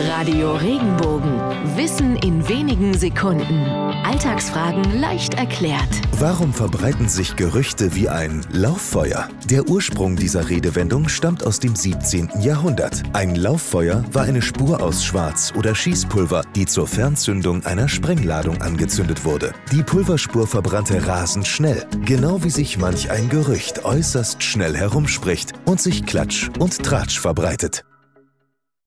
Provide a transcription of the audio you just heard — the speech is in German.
Radio Regenbogen. Wissen in wenigen Sekunden. Alltagsfragen leicht erklärt. Warum verbreiten sich Gerüchte wie ein Lauffeuer? Der Ursprung dieser Redewendung stammt aus dem 17. Jahrhundert. Ein Lauffeuer war eine Spur aus Schwarz oder Schießpulver, die zur Fernzündung einer Sprengladung angezündet wurde. Die Pulverspur verbrannte rasend schnell, genau wie sich manch ein Gerücht äußerst schnell herumspricht und sich Klatsch und Tratsch verbreitet.